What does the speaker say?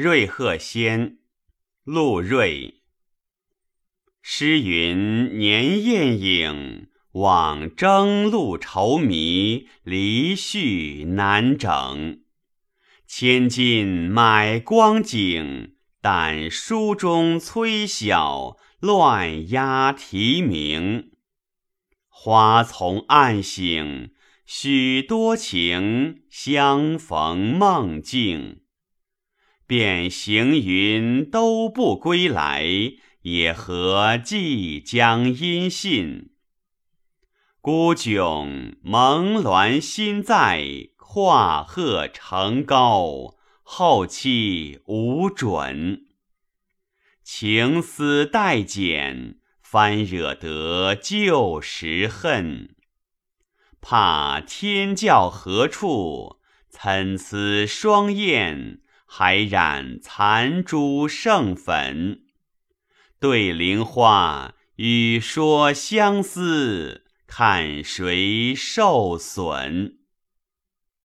瑞鹤仙，陆睿。诗云：年艳影，往征路愁迷，离绪难整。千金买光景，但书中催晓，乱押题名。花丛暗醒，许多情，相逢梦境。便行云都不归来，也何即将音信？孤迥蒙鸾心在。画鹤成高，后期无准。情思待减，翻惹得旧时恨。怕天教何处？参差双燕，还染残珠剩粉。对菱花，语说相思，看谁受损？